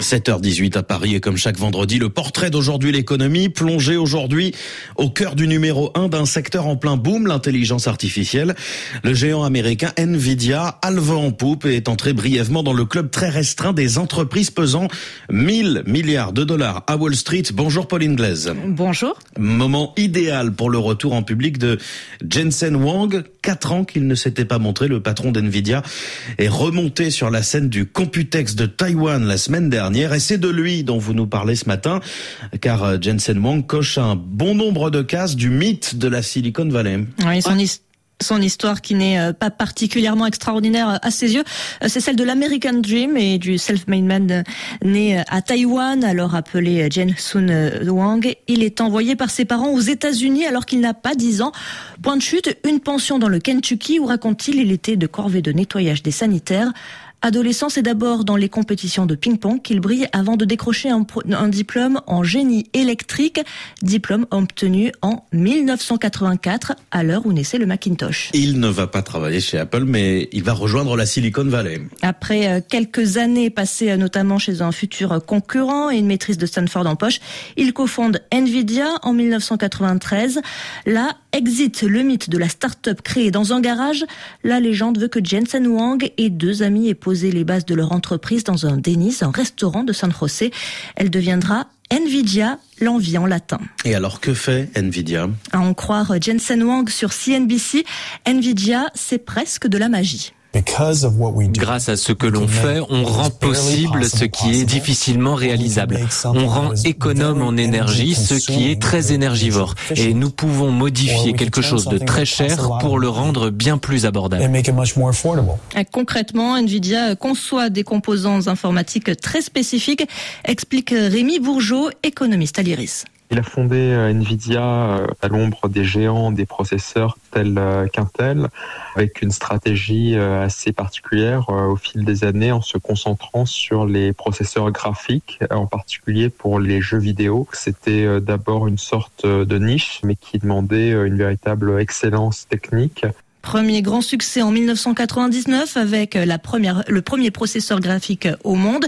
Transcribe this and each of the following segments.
7h18 à Paris et comme chaque vendredi, le portrait d'aujourd'hui l'économie, plongé aujourd'hui au cœur du numéro 1 d'un secteur en plein boom, l'intelligence artificielle. Le géant américain Nvidia a le vent en poupe et est entré brièvement dans le club très restreint des entreprises pesant 1000 milliards de dollars à Wall Street. Bonjour Pauline Glaise. Bonjour. Moment idéal pour le retour en public de Jensen Wang. Quatre ans qu'il ne s'était pas montré, le patron d'Nvidia est remonté sur la scène du Computex de Taïwan la semaine dernière et c'est de lui dont vous nous parlez ce matin, car euh, Jensen Wang coche un bon nombre de cases du mythe de la Silicon Valley. Oui, son, son histoire qui n'est euh, pas particulièrement extraordinaire à ses yeux, euh, c'est celle de l'American Dream et du self-made man né à Taïwan, alors appelé Jensen Wang. Il est envoyé par ses parents aux États-Unis alors qu'il n'a pas 10 ans. Point de chute, une pension dans le Kentucky où raconte-t-il, il était de corvée de nettoyage des sanitaires. Adolescent, c'est d'abord dans les compétitions de ping-pong qu'il brille avant de décrocher un, un, diplôme en génie électrique, diplôme obtenu en 1984, à l'heure où naissait le Macintosh. Il ne va pas travailler chez Apple, mais il va rejoindre la Silicon Valley. Après euh, quelques années passées euh, notamment chez un futur concurrent et une maîtrise de Stanford en poche, il cofonde Nvidia en 1993. Là, exit le mythe de la start-up créée dans un garage. La légende veut que Jensen Wang et deux amis aient posé les bases de leur entreprise dans un Denny's, un restaurant de San José. Elle deviendra Nvidia, l'envie en latin. Et alors que fait Nvidia? À en croire Jensen Wang sur CNBC, Nvidia, c'est presque de la magie. Grâce à ce que l'on fait, on rend possible ce qui est difficilement réalisable. On rend économe en énergie ce qui est très énergivore. Et nous pouvons modifier quelque chose de très cher pour le rendre bien plus abordable. Concrètement, Nvidia conçoit des composants informatiques très spécifiques, explique Rémi Bourgeot, économiste à l'IRIS. Il a fondé euh, Nvidia euh, à l'ombre des géants des processeurs tels euh, qu'Intel, avec une stratégie assez particulière au fil des années en se concentrant sur les processeurs graphiques, en particulier pour les jeux vidéo. C'était d'abord une sorte de niche, mais qui demandait une véritable excellence technique. Premier grand succès en 1999 avec la première, le premier processeur graphique au monde.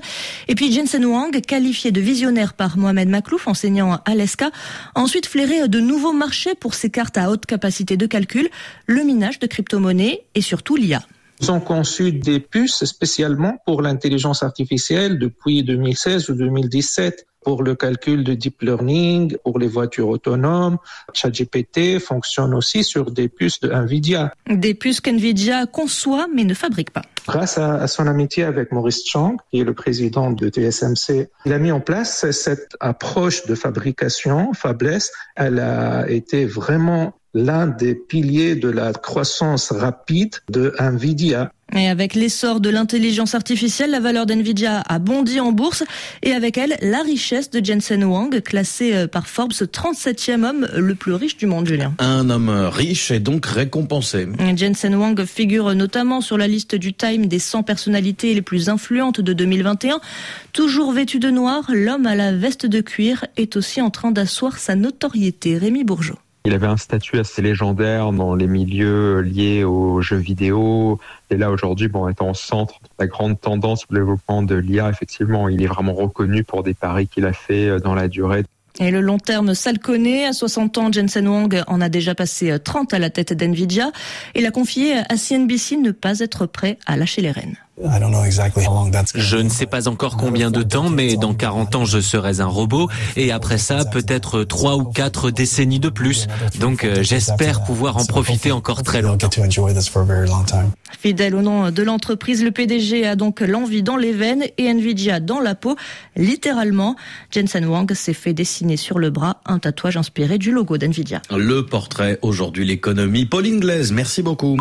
Et puis Jensen Wang, qualifié de visionnaire par Mohamed Maklouf, enseignant à l'ESCA, ensuite flairé de nouveaux marchés pour ses cartes à haute capacité de calcul, le minage de crypto-monnaies et surtout l'IA. Ils ont conçu des puces spécialement pour l'intelligence artificielle depuis 2016 ou 2017 pour le calcul de deep learning, pour les voitures autonomes. ChatGPT fonctionne aussi sur des puces de Nvidia. Des puces qu'Nvidia conçoit mais ne fabrique pas. Grâce à, son amitié avec Maurice Chang, qui est le président de TSMC, il a mis en place cette approche de fabrication fabless. Elle a été vraiment l'un des piliers de la croissance rapide de Nvidia. Et avec l'essor de l'intelligence artificielle, la valeur d'NVIDIA a bondi en bourse et avec elle, la richesse de Jensen Wang, classé euh, par Forbes 37e homme le plus riche du monde, Julien. Un homme riche est donc récompensé. Jensen Wang figure notamment sur la liste du Time des 100 personnalités les plus influentes de 2021. Toujours vêtu de noir, l'homme à la veste de cuir est aussi en train d'asseoir sa notoriété. Rémi Bourgeot. Il avait un statut assez légendaire dans les milieux liés aux jeux vidéo. Et là, aujourd'hui, bon, étant au centre de la grande tendance au développement de l'IA, effectivement, il est vraiment reconnu pour des paris qu'il a fait euh, dans la durée. Et le long terme, ça le connaît. À 60 ans, Jensen Wang en a déjà passé 30 euh, à la tête d'NVIDIA. Il a confié à CNBC ne pas être prêt à lâcher les rênes. Je ne sais pas encore combien de temps, mais dans 40 ans, je serai un robot. Et après ça, peut-être trois ou quatre décennies de plus. Donc euh, j'espère pouvoir en profiter encore très longtemps. Fidèle au nom de l'entreprise, le PDG a donc l'envie dans les veines et Nvidia dans la peau, littéralement. Jensen Wang s'est fait dessiner sur le bras un tatouage inspiré du logo d'Nvidia. Le portrait aujourd'hui, l'économie. Pauline Glaise, merci beaucoup.